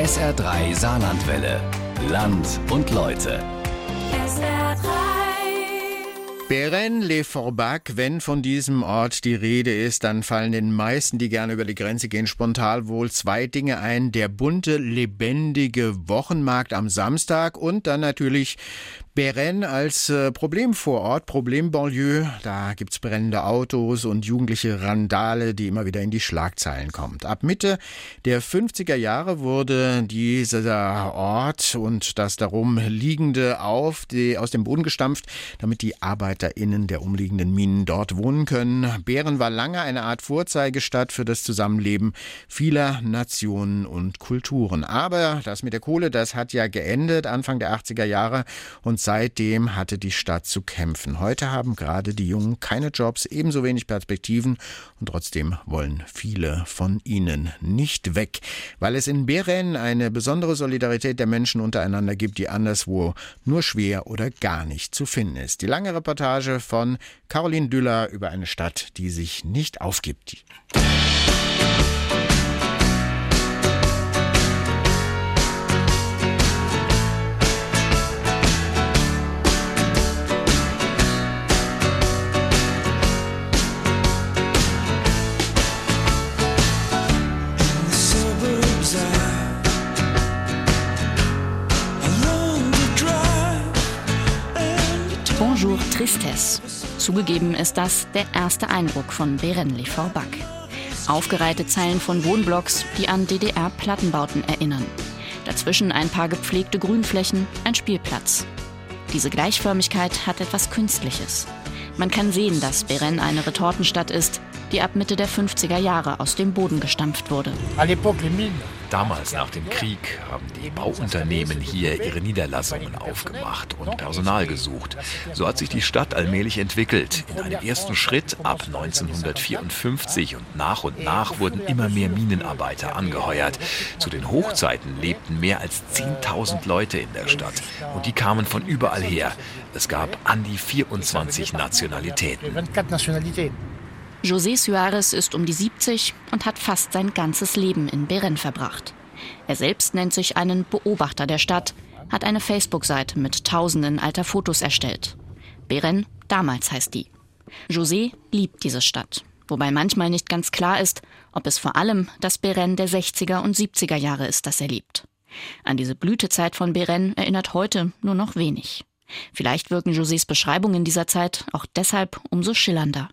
SR3 Saarlandwelle. Land und Leute. SR3. Beren-le-Forbach, wenn von diesem Ort die Rede ist, dann fallen den meisten, die gerne über die Grenze gehen, spontan wohl zwei Dinge ein. Der bunte, lebendige Wochenmarkt am Samstag und dann natürlich Beren als äh, Problemvorort, Problembanlieue, da gibt's brennende Autos und jugendliche Randale, die immer wieder in die Schlagzeilen kommt. Ab Mitte der 50er Jahre wurde dieser Ort und das darum liegende auf die, aus dem Boden gestampft, damit die ArbeiterInnen der umliegenden Minen dort wohnen können. Bären war lange eine Art Vorzeigestadt für das Zusammenleben vieler Nationen und Kulturen. Aber das mit der Kohle, das hat ja geendet Anfang der 80er Jahre und seitdem hatte die Stadt zu kämpfen. Heute haben gerade die Jungen keine Jobs, ebenso wenig Perspektiven und trotzdem wollen viele von ihnen nicht weg, weil es in Beren eine besondere Solidarität der Menschen untereinander gibt, die anderswo nur schwer oder gar nicht zu finden ist. Die lange Reportage von Caroline Düller über eine Stadt, die sich nicht aufgibt. Tristesse. Zugegeben ist das der erste Eindruck von Berenli-Forbach. Aufgereihte Zeilen von Wohnblocks, die an DDR-Plattenbauten erinnern. Dazwischen ein paar gepflegte Grünflächen, ein Spielplatz. Diese Gleichförmigkeit hat etwas Künstliches. Man kann sehen, dass Beren eine Retortenstadt ist, die ab Mitte der 50er Jahre aus dem Boden gestampft wurde. Damals nach dem Krieg haben die Bauunternehmen hier ihre Niederlassungen aufgemacht und Personal gesucht. So hat sich die Stadt allmählich entwickelt. In einem ersten Schritt ab 1954 und nach und nach wurden immer mehr Minenarbeiter angeheuert. Zu den Hochzeiten lebten mehr als 10.000 Leute in der Stadt und die kamen von überall her. Es gab an die 24 Nationalitäten. José Suarez ist um die 70 und hat fast sein ganzes Leben in Beren verbracht. Er selbst nennt sich einen Beobachter der Stadt, hat eine Facebook-Seite mit tausenden alter Fotos erstellt. Beren, damals heißt die. José liebt diese Stadt, wobei manchmal nicht ganz klar ist, ob es vor allem das Beren der 60er und 70er Jahre ist, das er liebt. An diese Blütezeit von Beren erinnert heute nur noch wenig. Vielleicht wirken Josés Beschreibungen dieser Zeit auch deshalb umso schillernder.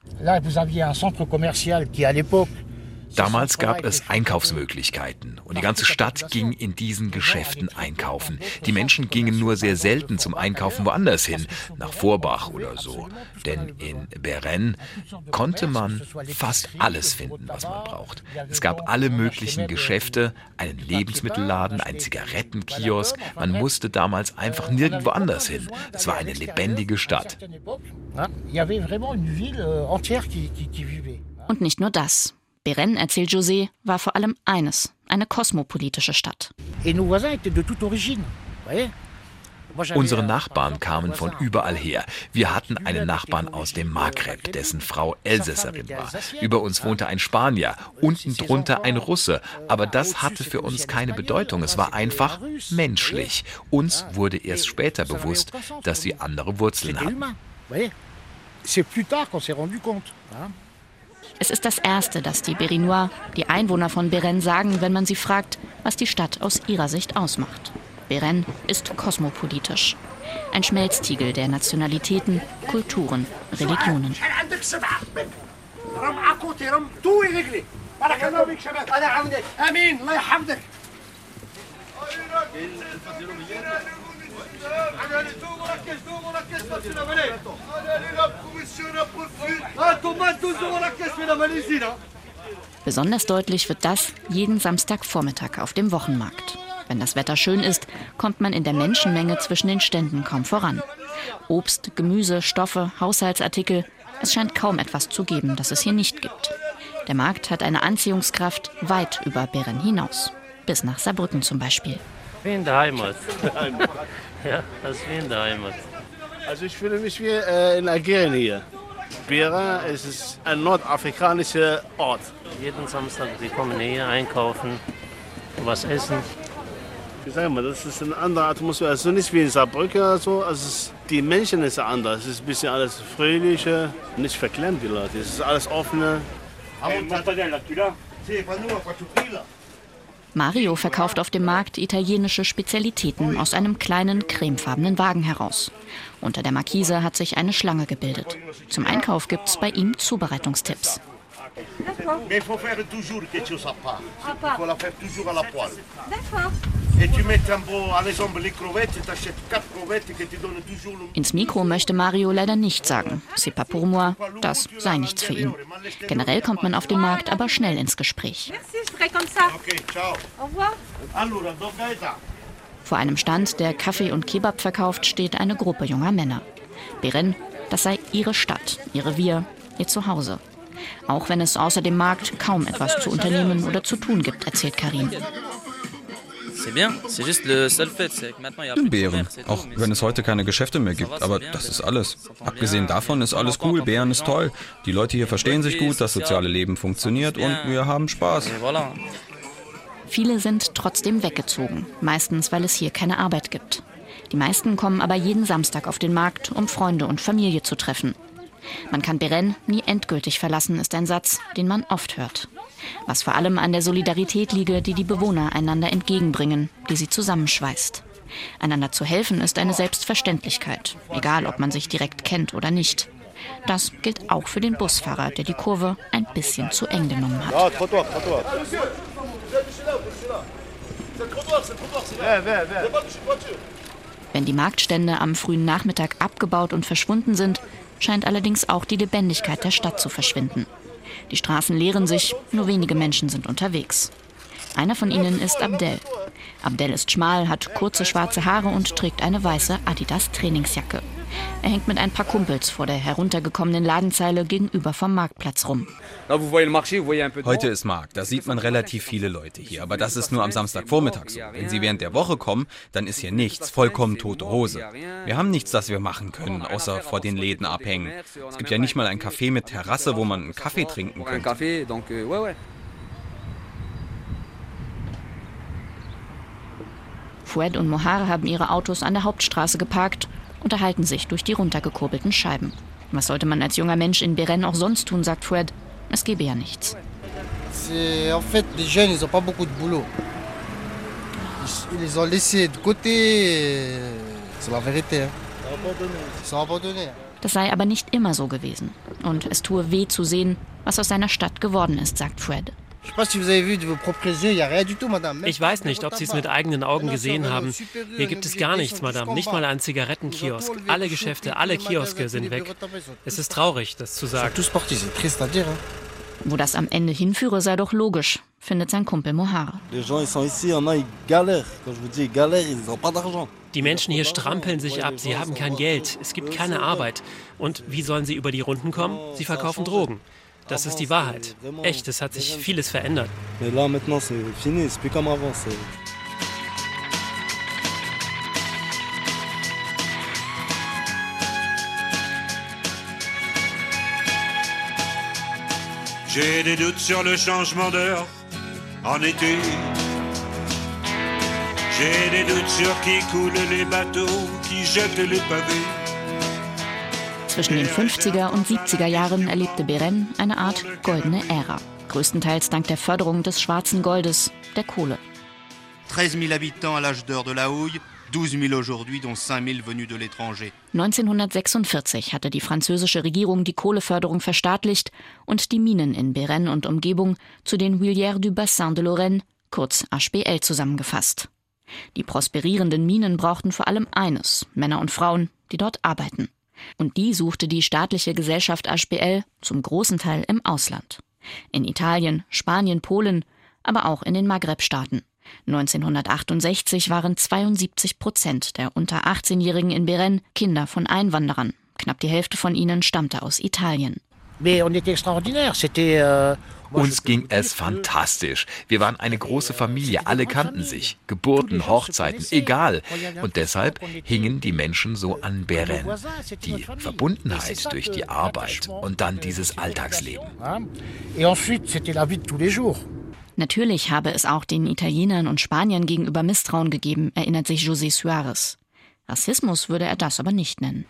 Damals gab es Einkaufsmöglichkeiten und die ganze Stadt ging in diesen Geschäften einkaufen. Die Menschen gingen nur sehr selten zum Einkaufen woanders hin, nach Vorbach oder so. Denn in Beren konnte man fast alles finden, was man braucht. Es gab alle möglichen Geschäfte, einen Lebensmittelladen, einen Zigarettenkiosk. Man musste damals einfach nirgendwo anders hin. Es war eine lebendige Stadt. Und nicht nur das. Beren, erzählt José, war vor allem eines, eine kosmopolitische Stadt. Unsere Nachbarn kamen von überall her. Wir hatten einen Nachbarn aus dem Maghreb, dessen Frau Elsässerin war. Über uns wohnte ein Spanier, unten drunter ein Russe. Aber das hatte für uns keine Bedeutung. Es war einfach menschlich. Uns wurde erst später bewusst, dass sie andere Wurzeln hatten. Es ist das Erste, das die Berinois, die Einwohner von Beren, sagen, wenn man sie fragt, was die Stadt aus ihrer Sicht ausmacht. Beren ist kosmopolitisch. Ein Schmelztiegel der Nationalitäten, Kulturen, Religionen. Besonders deutlich wird das jeden Samstagvormittag auf dem Wochenmarkt. Wenn das Wetter schön ist, kommt man in der Menschenmenge zwischen den Ständen kaum voran. Obst, Gemüse, Stoffe, Haushaltsartikel, es scheint kaum etwas zu geben, das es hier nicht gibt. Der Markt hat eine Anziehungskraft weit über Bären hinaus. Bis nach Saarbrücken zum Beispiel. Wie in der Heimat. ja, das ist wie in der Heimat. Also ich fühle mich wie äh, in Algerien hier. Bera es ist ein nordafrikanischer Ort. Jeden Samstag, die kommen hier einkaufen, was essen. Wie sagen wir, das ist eine andere Atmosphäre. Also nicht wie in Saarbrücken oder so. Also es, die Menschen sind anders. Es ist ein bisschen alles fröhlicher, nicht verklemmt die Leute. Es ist alles offener. Mario verkauft auf dem Markt italienische Spezialitäten aus einem kleinen cremefarbenen Wagen heraus. Unter der Markise hat sich eine Schlange gebildet. Zum Einkauf gibt's bei ihm Zubereitungstipps. Mais il faut faire toujours quelque chose à part. À Il part. faut la faire toujours à la poêle. D'accord. Le Ins Mikro möchte Mario leider nicht sagen. C'est pas pour moi, das sei nichts für ihn. Generell kommt man auf dem Markt aber schnell ins Gespräch. Vor einem Stand, der Kaffee und Kebab verkauft, steht eine Gruppe junger Männer. Beren, das sei ihre Stadt, ihr Revier, ihr Zuhause. Auch wenn es außer dem Markt kaum etwas zu unternehmen oder zu tun gibt, erzählt Karim. Beeren, tout, auch wenn es heute keine Geschäfte mehr gibt. Aber das ist alles. Abgesehen davon ist alles cool. les ist toll. Die Leute hier verstehen sich gut, das soziale Leben funktioniert und wir haben Spaß. Viele sind trotzdem weggezogen, meistens weil es hier keine Arbeit gibt. Die meisten kommen aber jeden Samstag auf den Markt, um Freunde und Familie zu treffen. Man kann Beren nie endgültig verlassen, ist ein Satz, den man oft hört. Was vor allem an der Solidarität liege, die die Bewohner einander entgegenbringen, die sie zusammenschweißt. Einander zu helfen ist eine Selbstverständlichkeit, egal ob man sich direkt kennt oder nicht. Das gilt auch für den Busfahrer, der die Kurve ein bisschen zu eng genommen hat. Wenn die Marktstände am frühen Nachmittag abgebaut und verschwunden sind, scheint allerdings auch die Lebendigkeit der Stadt zu verschwinden. Die Straßen leeren sich, nur wenige Menschen sind unterwegs. Einer von ihnen ist Abdel. Abdel ist schmal, hat kurze schwarze Haare und trägt eine weiße Adidas Trainingsjacke. Er hängt mit ein paar Kumpels vor der heruntergekommenen Ladenzeile gegenüber vom Marktplatz rum. Heute ist Markt, da sieht man relativ viele Leute hier, aber das ist nur am Samstagvormittag so. Wenn Sie während der Woche kommen, dann ist hier nichts, vollkommen tote Hose. Wir haben nichts, das wir machen können, außer vor den Läden abhängen. Es gibt ja nicht mal ein Café mit Terrasse, wo man einen Kaffee trinken könnte. donc euh. Fouad und Mohar haben ihre Autos an der Hauptstraße geparkt, unterhalten sich durch die runtergekurbelten Scheiben. Was sollte man als junger Mensch in Beren auch sonst tun, sagt Fouad. Es gebe ja nichts. Abandonnés. Das sei aber nicht immer so gewesen. Und es tue weh zu sehen, was aus seiner Stadt geworden ist, sagt Fred. Ich weiß nicht, ob Sie es mit eigenen Augen gesehen haben. Hier gibt es gar nichts, Madame. Nicht mal ein Ils Zigarettenkiosk. Alle Geschäfte, alle Kioske sind weg. Es ist traurig, das zu sagen. Wo das am Ende hinführe, sei doch logisch, findet sein Kumpel Mohar. Die Menschen hier strampeln sich ab, sie haben kein Geld, es gibt keine Arbeit. Und wie sollen sie über die Runden kommen? Sie verkaufen Drogen. Das ist die Wahrheit. Echt, es hat sich vieles verändert. J'ai des doutes sur le changement d'heure en été. J'ai des doutes sur qui coulent les bateaux, qui jettent les pavés. Zwischen den 50er und 70er Jahren erlebte Beren eine Art goldene Ära. Größtenteils dank der Förderung des schwarzen Goldes, der Kohle. 13 000 habitants à l'âge d'or de la Houille, 12 000 aujourd'hui, dont 5 000 venus de l'étranger. 1946 hatte die französische Regierung die Kohleförderung verstaatlicht und die Minen in Beren und Umgebung zu den Huilières du Bassin de Lorraine, kurz HBL, zusammengefasst. Die prosperierenden Minen brauchten vor allem eines, Männer und Frauen, die dort arbeiten. Und die suchte die staatliche Gesellschaft HBL zum großen Teil im Ausland. In Italien, Spanien, Polen, aber auch in den Maghreb-Staaten. 1968 waren 72 Prozent der unter 18-Jährigen in Beren Kinder von Einwanderern. Knapp die Hälfte von ihnen stammte aus Italien. Mais on était extraordinaire. C'était. euh, Uns ging es fantastisch. Wir waren eine große Familie, alle kannten sich. Geburten, Hochzeiten, egal. Und deshalb hingen die Menschen so an Beren. Die Verbundenheit durch die Arbeit und dann dieses Alltagsleben. Natürlich habe es auch den Italienern und Spaniern gegenüber Misstrauen gegeben, erinnert sich José Suarez. Rassismus würde er das aber nicht nennen.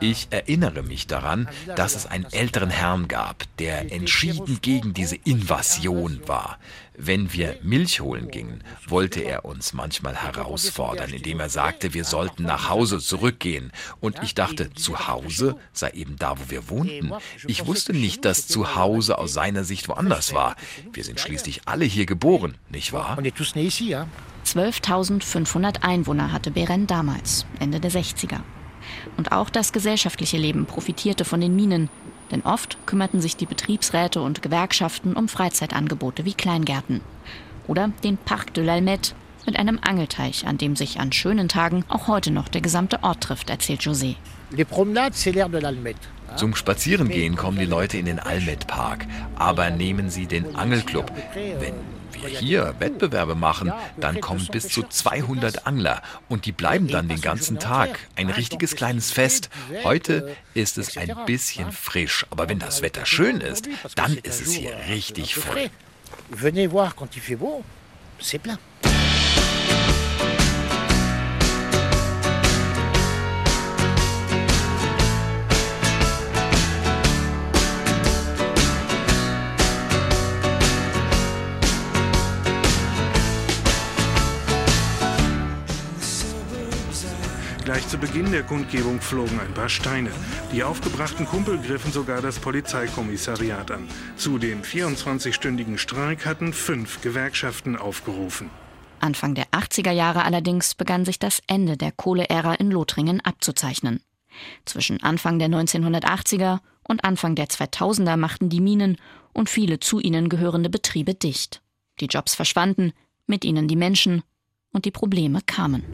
Ich erinnere mich daran, dass es einen älteren Herrn gab, der entschieden gegen diese Invasion war. Wenn wir Milch holen gingen, wollte er uns manchmal herausfordern, indem er sagte, wir sollten nach Hause zurückgehen. Und ich dachte, zu Hause sei eben da, wo wir wohnten. Ich wusste nicht, dass zu Hause aus seiner Sicht woanders war. Wir sind schließlich alle hier geboren, nicht wahr? 12.500 Einwohner hatte Beren damals, Ende der 60er. Und auch das gesellschaftliche Leben profitierte von den Minen, denn oft kümmerten sich die Betriebsräte und Gewerkschaften um Freizeitangebote wie Kleingärten. Oder den Parc de l'Almet mit einem Angelteich, an dem sich an schönen Tagen auch heute noch der gesamte Ort trifft, erzählt José. Zum Spazierengehen kommen die Leute in den Almet-Park, aber nehmen sie den Angelclub. Wenn wir hier Wettbewerbe machen, dann kommen bis zu 200 Angler und die bleiben dann den ganzen Tag. Ein richtiges kleines Fest. Heute ist es ein bisschen frisch, aber wenn das Wetter schön ist, dann ist es hier richtig voll. Venez voir quand il fait beau, c'est plein. Beginn der Kundgebung flogen ein paar Steine. Die aufgebrachten Kumpel griffen sogar das Polizeikommissariat an. Zu dem 24-stündigen Streik hatten fünf Gewerkschaften aufgerufen. Anfang der 80er Jahre allerdings begann sich das Ende der Kohleära in Lothringen abzuzeichnen. Zwischen Anfang der 1980er und Anfang der 2000er machten die Minen und viele zu ihnen gehörende Betriebe dicht. Die Jobs verschwanden, mit ihnen die Menschen und die Probleme kamen.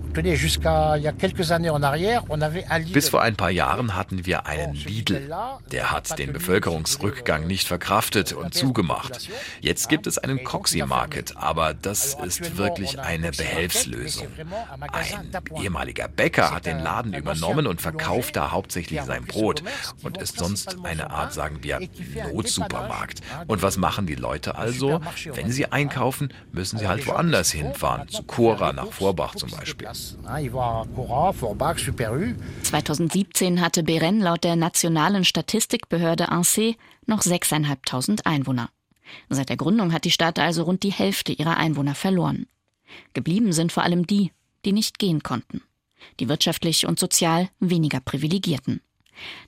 Bis vor ein paar Jahren hatten wir einen Lidl. Der hat den Bevölkerungsrückgang nicht verkraftet und zugemacht. Jetzt gibt es einen Coxy Market, aber das ist wirklich eine Behelfslösung. Ein ehemaliger Bäcker hat den Laden übernommen und verkauft da hauptsächlich sein Brot und ist sonst eine Art, sagen wir, Notsupermarkt. Und was machen die Leute also? Wenn sie einkaufen, müssen sie halt woanders hinfahren, zu Cora nach Vorbach zum Beispiel. 2017 hatte Beren laut der nationalen Statistikbehörde ANSE noch 6.500 Einwohner. Seit der Gründung hat die Stadt also rund die Hälfte ihrer Einwohner verloren. Geblieben sind vor allem die, die nicht gehen konnten. Die wirtschaftlich und sozial weniger privilegierten.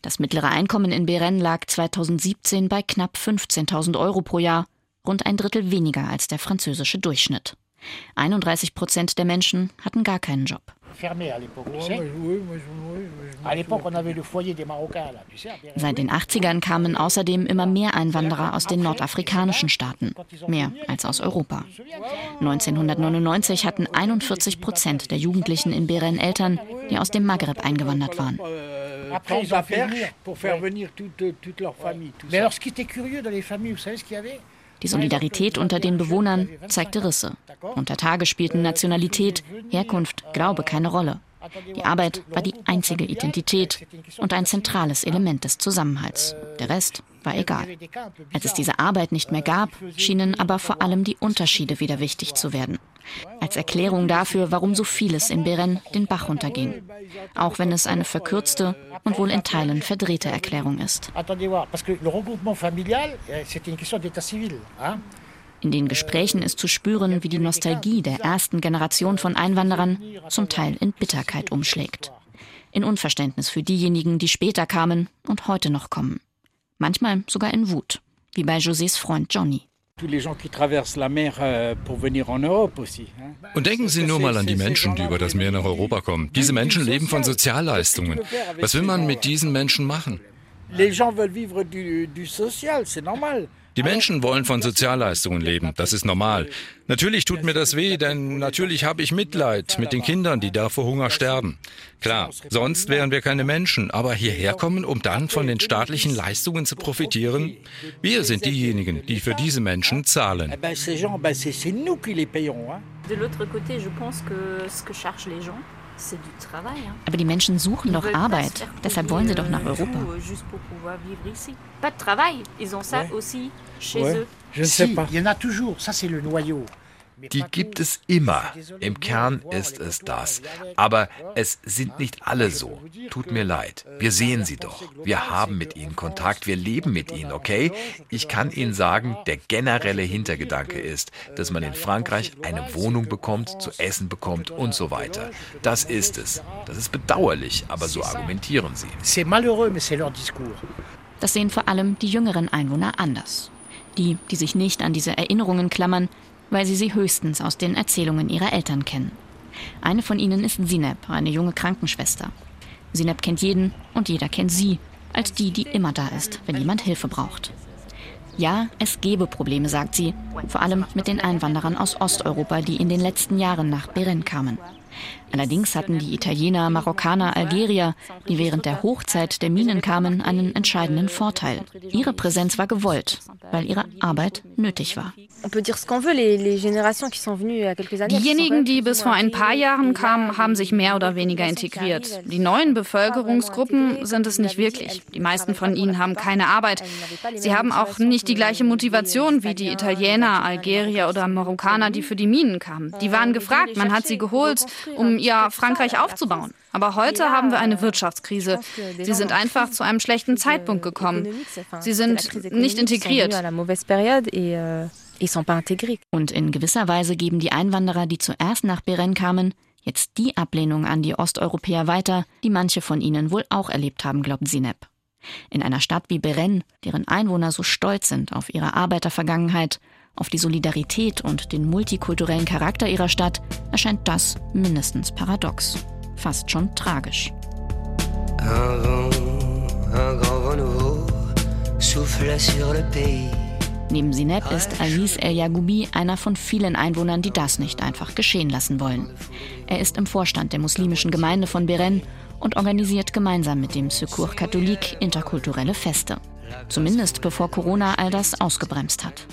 Das mittlere Einkommen in Beren lag 2017 bei knapp 15.000 Euro pro Jahr, rund ein Drittel weniger als der französische Durchschnitt. 31 Prozent der Menschen hatten gar keinen Job. Seit den 80ern kamen außerdem immer mehr Einwanderer aus den nordafrikanischen Staaten, mehr als aus Europa. 1999 hatten 41 Prozent der Jugendlichen in Beren Eltern, die aus dem Maghreb eingewandert waren. Mais alors, ce qui était curieux dans les familles, vous savez ce qu'il y avait die Solidarität unter den Bewohnern zeigte Risse. Unter Tage spielten Nationalität, Herkunft, Glaube keine Rolle. Die Arbeit war die einzige Identität und ein zentrales Element des Zusammenhalts. Der Rest war egal. Als es diese Arbeit nicht mehr gab, schienen aber vor allem die Unterschiede wieder wichtig zu werden. Als Erklärung dafür, warum so vieles in Beren den Bach runterging. Auch wenn es eine verkürzte und wohl in Teilen verdrehte Erklärung ist. In den Gesprächen ist zu spüren, wie die Nostalgie der ersten Generation von Einwanderern zum Teil in Bitterkeit umschlägt. In Unverständnis für diejenigen, die später kamen und heute noch kommen. Manchmal sogar in Wut, wie bei Josés Freund Johnny. Euh, Und denken Sie nur mal an die Menschen, die über das Meer nach Europa kommen. Diese Menschen leben von Sozialleistungen. Was will man mit diesen Menschen machen? Les gens veulent vivre du, du social, c'est normal. Die Menschen wollen von Sozialleistungen leben, das ist normal. Natürlich tut mir das weh, denn natürlich habe ich Mitleid mit den Kindern, die da vor Hunger sterben. Klar, sonst wären wir keine Menschen, aber hierher kommen, um dann von den staatlichen Leistungen zu profitieren? Wir sind diejenigen, die für diese Menschen zahlen. De l'autre côté, je pense que ce que cherchent les gens aber die Menschen suchen doch Arbeit. Deshalb wollen sie doch nach Europa. Si, il y en a toujours, ça c'est le noyau. Die gibt es immer. Im Kern ist es das. Aber es sind nicht alle so. Tut mir leid. Wir sehen sie doch. Wir haben mit ihnen Kontakt. Wir leben mit ihnen, okay? Ich kann Ihnen sagen, der generelle Hintergedanke ist, dass man in Frankreich eine Wohnung bekommt, zu essen bekommt und so weiter. Das ist es. Das ist bedauerlich, aber so argumentieren sie. C'est malheureux, mais c'est leur discours. Das sehen vor allem die jüngeren Einwohner anders. Die, die sich nicht an diese Erinnerungen klammern, weil sie sie höchstens aus den Erzählungen ihrer Eltern kennen. Eine von ihnen ist Sineb, eine junge Krankenschwester. Sineb kennt jeden und jeder kennt sie als die, die immer da ist, wenn jemand Hilfe braucht. Ja, es gebe Probleme, sagt sie, vor allem mit den Einwanderern aus Osteuropa, die in den letzten Jahren nach Beren kamen. Allerdings hatten die Italiener, Marokkaner, Algerier, die während der Hochzeit der Minen kamen, einen entscheidenden Vorteil. Ihre Präsenz war gewollt, weil ihre Arbeit nötig war. Diejenigen, die bis vor ein paar Jahren kamen, haben sich mehr oder weniger integriert. Die neuen Bevölkerungsgruppen sind es nicht wirklich. Die meisten von ihnen haben keine Arbeit. Sie haben auch nicht die gleiche Motivation wie die Italiener, Algerier oder Marokkaner, die für die Minen kamen. Die waren gefragt, man hat sie geholt, um ihr Frankreich aufzubauen. Aber heute haben wir eine Wirtschaftskrise. Sie sind einfach zu einem schlechten Zeitpunkt gekommen. Sie sind nicht integriert. Und in gewisser Weise geben die Einwanderer, die zuerst nach Beren kamen, jetzt die Ablehnung an die Osteuropäer weiter, die manche von ihnen wohl auch erlebt haben, glaubt Sineb. In einer Stadt wie Beren, deren Einwohner so stolz sind auf ihre Arbeitervergangenheit, auf die Solidarität und den multikulturellen Charakter ihrer Stadt, erscheint das mindestens paradox. Fast schon tragisch. Un vent, un grand vent nouveau souffle sur le pays. Neben Sineb ist Aziz El Yagoubi einer von vielen Einwohnern, die das nicht einfach geschehen lassen wollen. Er ist im Vorstand der muslimischen Gemeinde von Beren und organisiert gemeinsam mit dem Secours Catholique interkulturelle Feste. Zumindest bevor Corona all das ausgebremst hat.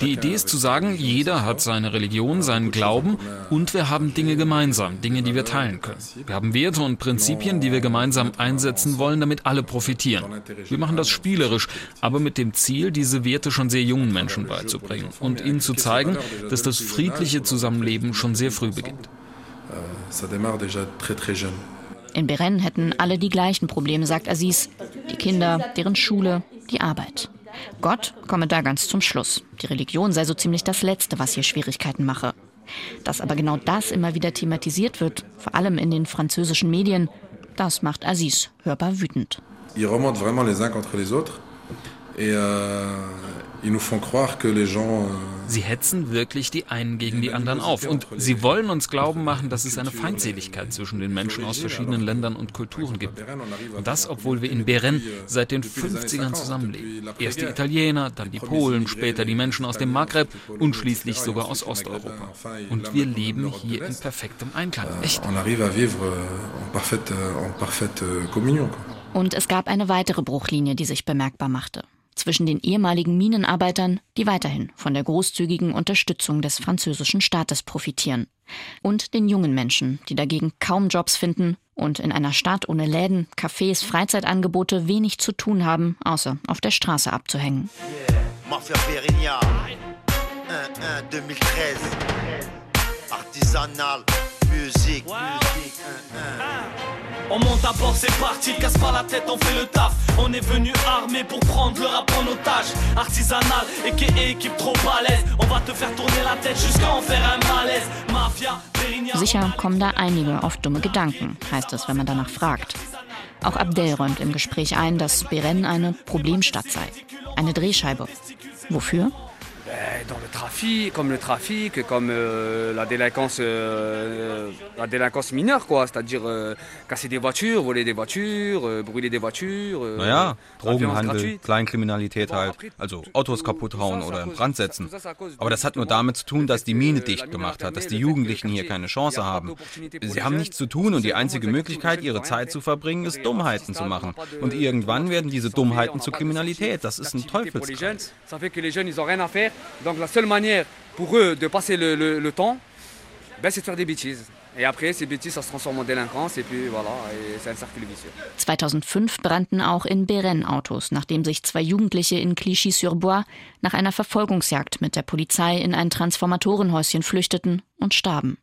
Die Idee ist zu sagen, jeder hat seine Religion, seinen Glauben und wir haben Dinge gemeinsam, Dinge, die wir teilen können. Wir haben Werte und Prinzipien, die wir gemeinsam einsetzen wollen, damit alle profitieren. Wir machen das spielerisch, aber mit dem Ziel, diese Werte schon sehr jungen Menschen beizubringen und ihnen zu zeigen, dass das friedliche Zusammenleben schon sehr früh beginnt. In Beren hätten alle die gleichen Probleme, sagt Aziz. Die Kinder, deren Schule, die Arbeit. Gott komme da ganz zum Schluss. Die Religion sei so ziemlich das Letzte, was hier Schwierigkeiten mache. Dass aber genau das immer wieder thematisiert wird, vor allem in den französischen Medien, das macht Aziz hörbar wütend. Ils remontent vraiment les uns contre les autres. Et euh, Euh, Sie hetzen wirklich die einen gegen die anderen auf. Und sie wollen uns glauben machen, dass es eine Feindseligkeit zwischen den Menschen aus verschiedenen Ländern und Kulturen gibt. Und das, obwohl wir in Beren seit den 50ern zusammenleben. Erst die Italiener, dann die Polen, später die Menschen aus dem Maghreb und schließlich sogar aus Osteuropa. Und wir leben hier in perfektem Einklang. Echt. Und es gab eine weitere Bruchlinie, die sich bemerkbar machte zwischen den ehemaligen Minenarbeitern, die weiterhin von der großzügigen Unterstützung des französischen Staates profitieren, und den jungen Menschen, die dagegen kaum Jobs finden und in einer Stadt ohne Läden, Cafés, Freizeitangebote wenig zu tun haben, außer auf der Straße abzuhängen. Perigna, 1, 1, 2013. Artisanal, Musik, Musik, 1, 1. On monte à bord, c'est parti, casse pas la tête, on fait le taf. On est venu armé pour prendre le rap en otage. Artisanal, et équipe trop balèze. On va te faire tourner la tête jusqu'à en faire un malaise. Mafia, Sicher kommen da einige auf dumme Gedanken, heißt es, wenn man danach fragt. Auch Abdel räumt im Gespräch ein, dass Beren eine Problemstadt sei. Eine Drehscheibe. Wofür? Dans le trafic, comme le trafic, comme euh, la délinquance, euh, la délinquance mineure, quoi. C'est-à-dire euh, casser des voitures, voler des voitures, euh, brûler des voitures. Äh, naja, Drogenhandel, Kleinkriminalität halt, also Autos kaputt hauen oder in Brand setzen. Aber das hat nur damit zu tun, dass die Mine dicht gemacht hat, dass die Jugendlichen hier keine Chance haben. Sie haben nichts zu tun und die einzige Möglichkeit, ihre Zeit zu verbringen, ist Dummheiten zu machen. Und irgendwann werden diese Dummheiten zur Kriminalität. Das ist ein Teufelskreis. Donc la seule manière pour eux de passer le, le, le temps, ben, c'est de faire des bêtises. 2005 brannten auch in Beren Autos, nachdem sich zwei Jugendliche in Clichy-sur-Bois nach einer Verfolgungsjagd mit der Polizei in ein Transformatorenhäuschen flüchteten und starben.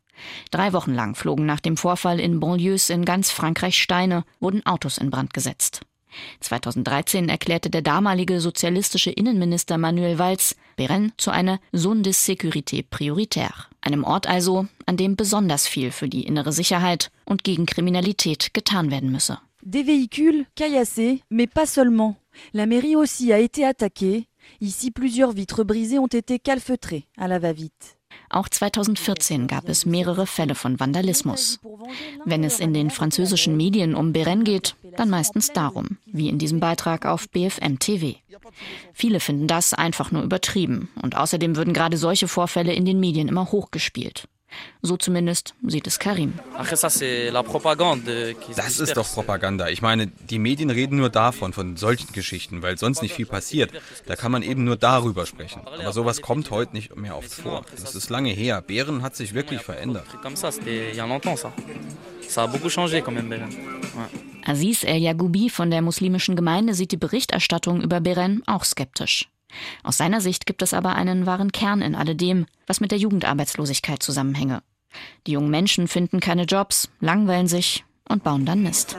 Drei Wochen lang flogen nach dem Vorfall in Banlieues in ganz Frankreich Steine, wurden Autos in Brand gesetzt. 2013 erklärte der damalige sozialistische Innenminister Manuel Valls Beren zu einer Zone de Sécurité prioritaire, einem Ort also, an dem besonders viel für die innere Sicherheit und gegen Kriminalität getan werden müsse. Des véhicules caillassés, mais pas seulement. La mairie aussi a été attaquée. Ici, plusieurs vitres brisées ont été calfeutrées à la va-vite. Auch 2014 gab es mehrere Fälle von Vandalismus. Wenn es in den französischen Medien um Beren geht, dann meistens darum, wie in diesem Beitrag auf BFM TV. Viele finden das einfach nur übertrieben und außerdem würden gerade solche Vorfälle in den Medien immer hochgespielt. So zumindest sieht es Karim. Das ist doch Propaganda. Ich meine, die Medien reden nur davon, von solchen Geschichten, weil sonst nicht viel passiert. Da kann man eben nur darüber sprechen. Aber sowas kommt heute nicht mehr oft vor. Das ist lange her. Bären hat sich wirklich verändert. Aziz El Yagoubi von der muslimischen Gemeinde sieht die Berichterstattung über Beren auch skeptisch. Aus seiner Sicht gibt es aber einen wahren Kern in alledem, was mit der Jugendarbeitslosigkeit zusammenhänge. Die jungen Menschen finden keine Jobs, langweilen sich und bauen dann Mist.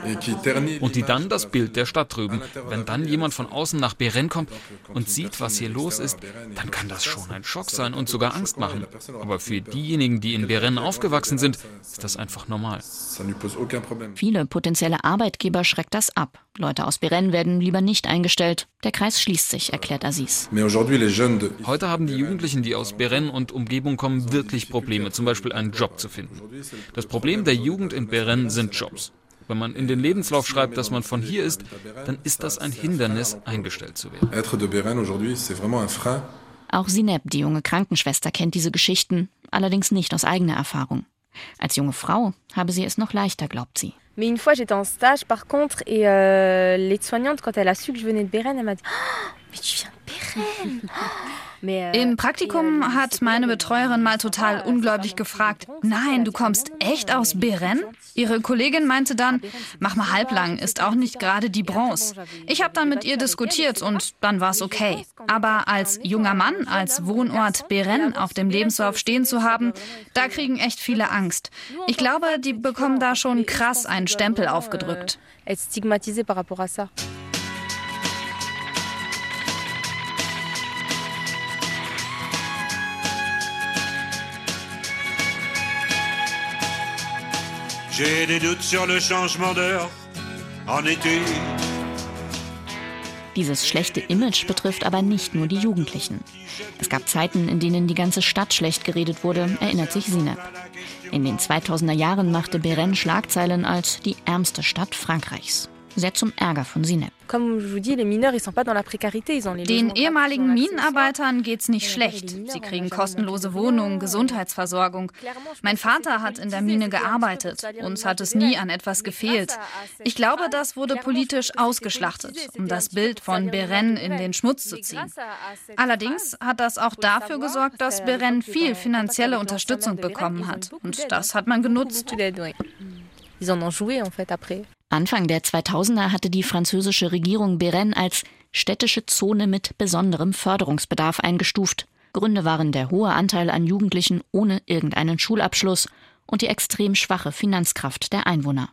Und die dann das Bild der Stadt drüben. Wenn dann jemand von außen nach Beren kommt und sieht, was hier los ist, dann kann das schon ein Schock sein und sogar Angst machen. Aber für diejenigen, die in Beren aufgewachsen sind, ist das einfach normal. Viele potenzielle Arbeitgeber schreckt das ab. Leute aus Beren werden lieber nicht eingestellt. Der Kreis schließt sich, erklärt Aziz. Heute haben die Jugendlichen, die aus Beren und Umgebung kommen, wirklich Probleme, zum Beispiel einen Job zu finden. Das Problem der Jugend in Beren sind Jobs. Wenn man in den Lebenslauf schreibt, dass man von hier ist, dann ist das ein Hindernis, eingestellt zu werden. Auch Sineb, die junge Krankenschwester, kennt diese Geschichten, allerdings nicht aus eigener Erfahrung. Als junge Frau habe sie es noch leichter, glaubt sie. Mais une fois, j'étais en stage, par contre, et euh, l'aide-soignante, quand elle a su que je venais de Béren, elle m'a dit oh, De Béren Im Praktikum hat meine Betreuerin mal total ungläubig gefragt, nein, du kommst echt aus Beren? Ihre Kollegin meinte dann, mach mal halblang, ist auch nicht gerade die Bronze. Ich habe dann mit ihr diskutiert und dann war es okay. Aber als junger Mann, als Wohnort Beren auf dem Lebenslauf stehen zu haben, da kriegen echt viele Angst. Ich glaube, die bekommen da schon krass einen Stempel aufgedrückt. Stigmatisé par rapport à ça. J'ai des doutes sur le changement d'heure en été. Dieses schlechte Image betrifft aber nicht nur die Jugendlichen. Es gab Zeiten, in denen die ganze Stadt schlecht geredet wurde, erinnert sich Sineb. In den 2000er Jahren machte Beren Schlagzeilen als die ärmste Stadt Frankreichs sehr zum Ärger von Sineb. Den ehemaligen Minenarbeitern geht's nicht schlecht. Sie kriegen kostenlose Wohnungen, Gesundheitsversorgung. Mein Vater hat in der Mine gearbeitet. Uns hat es nie an etwas gefehlt. Ich glaube, das wurde politisch ausgeschlachtet, um das Bild von Beren in den Schmutz zu ziehen. Allerdings hat das auch dafür gesorgt, dass Beren viel finanzielle Unterstützung bekommen hat. Und das hat man genutzt. Ils en ont joué en fait après. Anfang der 2000er hatte die französische Regierung Beren als städtische Zone mit besonderem Förderungsbedarf eingestuft. Gründe waren der hohe Anteil an Jugendlichen ohne irgendeinen Schulabschluss und die extrem schwache Finanzkraft der Einwohner.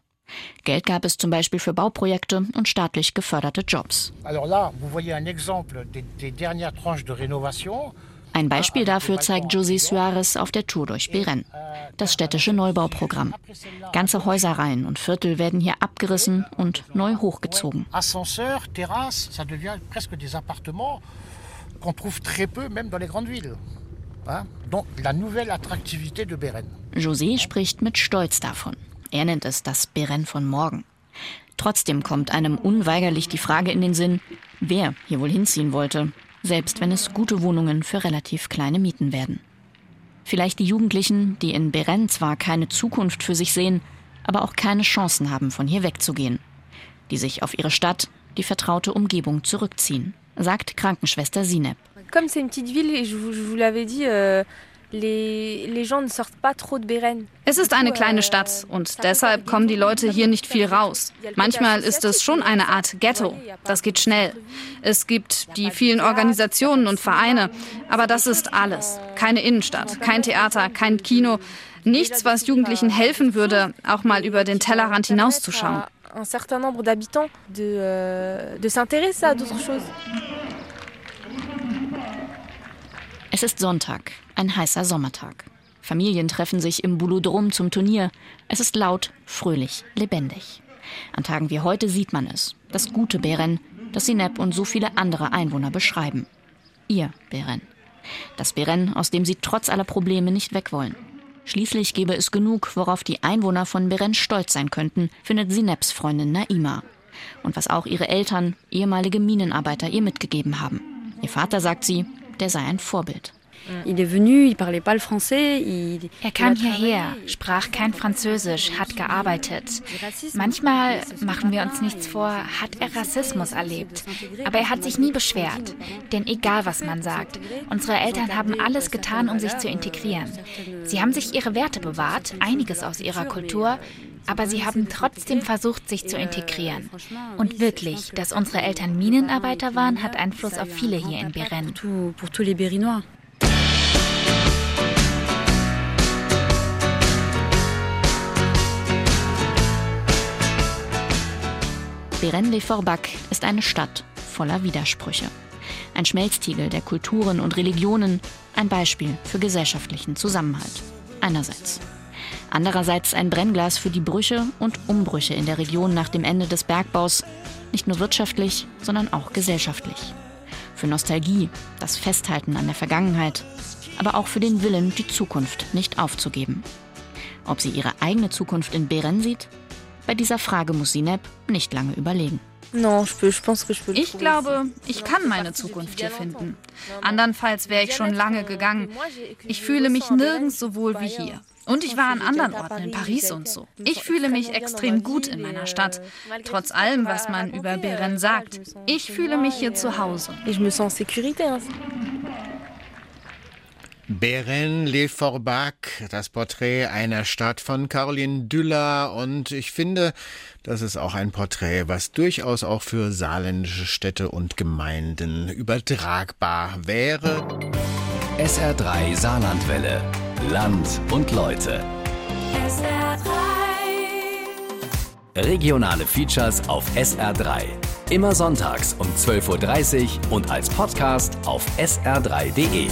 Geld gab es zum Beispiel für Bauprojekte und staatlich geförderte Jobs. Alors là, vous voyez un exemple des, des dernières tranches de rénovation. Ein Beispiel dafür zeigt José Suarez auf der Tour durch Beren. Das städtische Neubauprogramm. Ganze Häuserreihen und Viertel werden hier abgerissen und neu hochgezogen. Ascenseur, terrasse, ça devient presque des appartements qu'on trouve très peu même dans les grandes villes. Donc la nouvelle attractivité de Beren. José spricht mit Stolz davon. Er nennt es das Beren von morgen. Trotzdem kommt einem unweigerlich die Frage in den Sinn, wer hier wohl hinziehen wollte selbst wenn es gute Wohnungen für relativ kleine Mieten werden. Vielleicht die Jugendlichen, die in Beren zwar keine Zukunft für sich sehen, aber auch keine Chancen haben, von hier wegzugehen, die sich auf ihre Stadt, die vertraute Umgebung zurückziehen, sagt Krankenschwester Sineb. Comme c'est une petite ville, je vous, je vous l'avais dit, euh Es ist eine kleine Stadt und deshalb kommen die Leute hier nicht viel raus. Manchmal ist es schon eine Art Ghetto. Das geht schnell. Es gibt die vielen Organisationen und Vereine, aber das ist alles. Keine Innenstadt, kein Theater, kein Kino. Nichts, was Jugendlichen helfen würde, auch mal über den Tellerrand hinauszuschauen. Un certain nombre d'habitants de, euh, de s'intéresser à d'autres choses. Es ist Sonntag, ein heißer Sommertag. Familien treffen sich im Bulodrom zum Turnier. Es ist laut, fröhlich, lebendig. An Tagen wie heute sieht man es, das gute Beren, das Sinep und so viele andere Einwohner beschreiben. Ihr Beren. Das Beren, aus dem sie trotz aller Probleme nicht weg wollen. Schließlich gäbe es genug, worauf die Einwohner von Beren stolz sein könnten, findet Sineps Freundin Naima. Und was auch ihre Eltern, ehemalige Minenarbeiter, ihr mitgegeben haben. Ihr Vater sagt sie, der sei ein Vorbild. Er kam hierher, sprach kein Französisch, hat gearbeitet. Manchmal, machen wir uns nichts vor, hat er Rassismus erlebt. Aber er hat sich nie beschwert. Denn egal, was man sagt, unsere Eltern haben alles getan, um sich zu integrieren. Sie haben sich ihre Werte bewahrt, einiges aus ihrer Kultur, aber sie haben trotzdem versucht, sich zu integrieren. Und wirklich, dass unsere Eltern Minenarbeiter waren, hat Einfluss auf viele hier in Beren. Beren-les-Forbac ist eine Stadt voller Widersprüche. Ein Schmelztiegel der Kulturen und Religionen, ein Beispiel für gesellschaftlichen Zusammenhalt. Einerseits. Andererseits ein Brennglas für die Brüche und Umbrüche in der Region nach dem Ende des Bergbaus, nicht nur wirtschaftlich, sondern auch gesellschaftlich. Für Nostalgie, das Festhalten an der Vergangenheit, aber auch für den Willen, die Zukunft nicht aufzugeben. Ob sie ihre eigene Zukunft in Beren sieht? Bei dieser Frage muss Sineb nicht lange überlegen. Ich glaube, ich kann meine Zukunft hier finden. Andernfalls wäre ich schon lange gegangen. Ich fühle mich nirgends so wohl wie hier. Und ich war an anderen Orten, in Paris und so. Ich fühle mich extrem gut in meiner Stadt. Trotz allem, was man über Beren sagt. Ich fühle mich hier zu Hause. Ich me sens sécurité. Beren Le Forbac, das Porträt einer Stadt von Caroline Düller. Und ich finde, das ist auch ein Porträt, was durchaus auch für saarländische Städte und Gemeinden übertragbar wäre. SR3 Saarlandwelle. Land und Leute. SR3. Regionale Features auf SR3. Immer sonntags um 12.30 Uhr und als Podcast auf sr3.de.